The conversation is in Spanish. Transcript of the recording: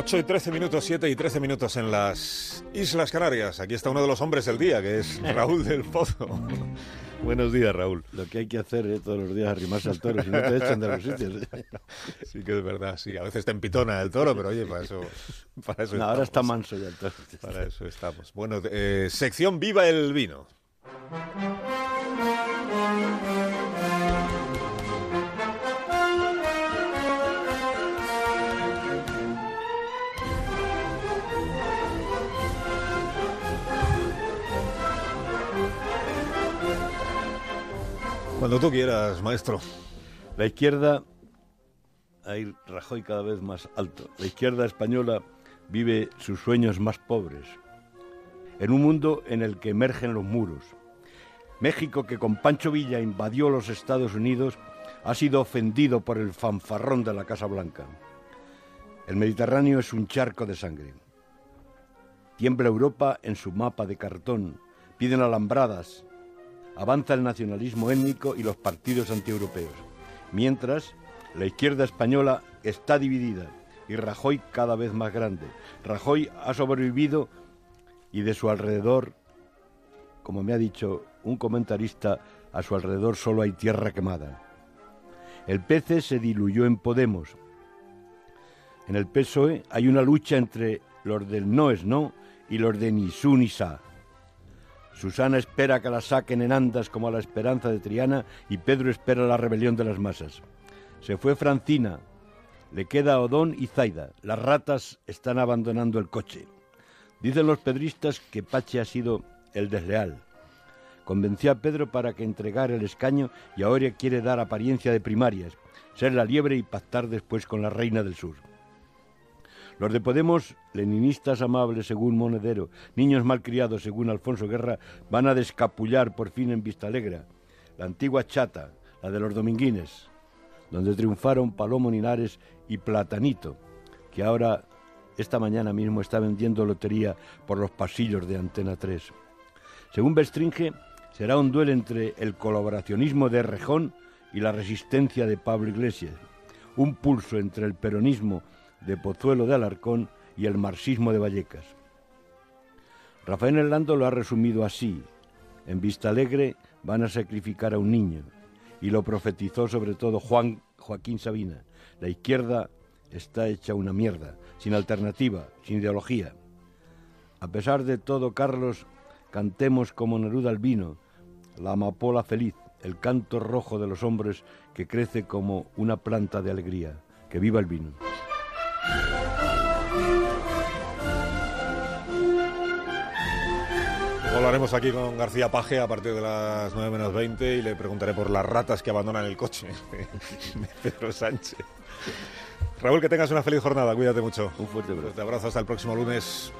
8 y 13 minutos, 7 y 13 minutos en las Islas Canarias. Aquí está uno de los hombres del día, que es Raúl del Pozo. Buenos días, Raúl. Lo que hay que hacer es todos los días arrimarse al toro, si no te echan de los sitios. Sí que es verdad, sí. A veces te empitona el toro, pero oye, para eso, para eso no, ahora está manso ya el toro. Para eso estamos. Bueno, eh, sección Viva el Vino. Cuando tú quieras, maestro. La izquierda, ahí Rajoy cada vez más alto, la izquierda española vive sus sueños más pobres, en un mundo en el que emergen los muros. México, que con Pancho Villa invadió los Estados Unidos, ha sido ofendido por el fanfarrón de la Casa Blanca. El Mediterráneo es un charco de sangre. Tiembla Europa en su mapa de cartón, piden alambradas, avanza el nacionalismo étnico y los partidos antieuropeos. Mientras, la izquierda española está dividida y Rajoy cada vez más grande. Rajoy ha sobrevivido y de su alrededor, como me ha dicho un comentarista, a su alrededor solo hay tierra quemada. El PC se diluyó en Podemos. En el PSOE hay una lucha entre los del no es no y los de ni su ni sa. Susana espera que la saquen en andas como a la esperanza de Triana y Pedro espera la rebelión de las masas. Se fue Francina, le queda Odón y Zaida. Las ratas están abandonando el coche. Dicen los pedristas que Pache ha sido el desleal. Convenció a Pedro para que entregara el escaño y ahora quiere dar apariencia de primarias, ser la liebre y pactar después con la reina del sur. Los de Podemos, leninistas amables según Monedero, niños malcriados según Alfonso Guerra, van a descapullar por fin en Vistalegre, la antigua chata, la de los dominguines, donde triunfaron Palomo Linares y Platanito, que ahora, esta mañana mismo, está vendiendo lotería por los pasillos de Antena 3. Según Bestringe, será un duelo entre el colaboracionismo de Rejón y la resistencia de Pablo Iglesias, un pulso entre el peronismo de Pozuelo de Alarcón y el marxismo de Vallecas. Rafael Hernández lo ha resumido así. En Vista Alegre van a sacrificar a un niño. Y lo profetizó sobre todo Juan Joaquín Sabina. La izquierda está hecha una mierda, sin alternativa, sin ideología. A pesar de todo, Carlos, cantemos como Neruda el vino, la amapola feliz, el canto rojo de los hombres que crece como una planta de alegría. Que viva el vino. Hablaremos aquí con García Paje a partir de las 9 menos 20 y le preguntaré por las ratas que abandonan el coche de Pedro Sánchez. Raúl, que tengas una feliz jornada, cuídate mucho. Un fuerte abrazo. Te abrazo hasta el próximo lunes.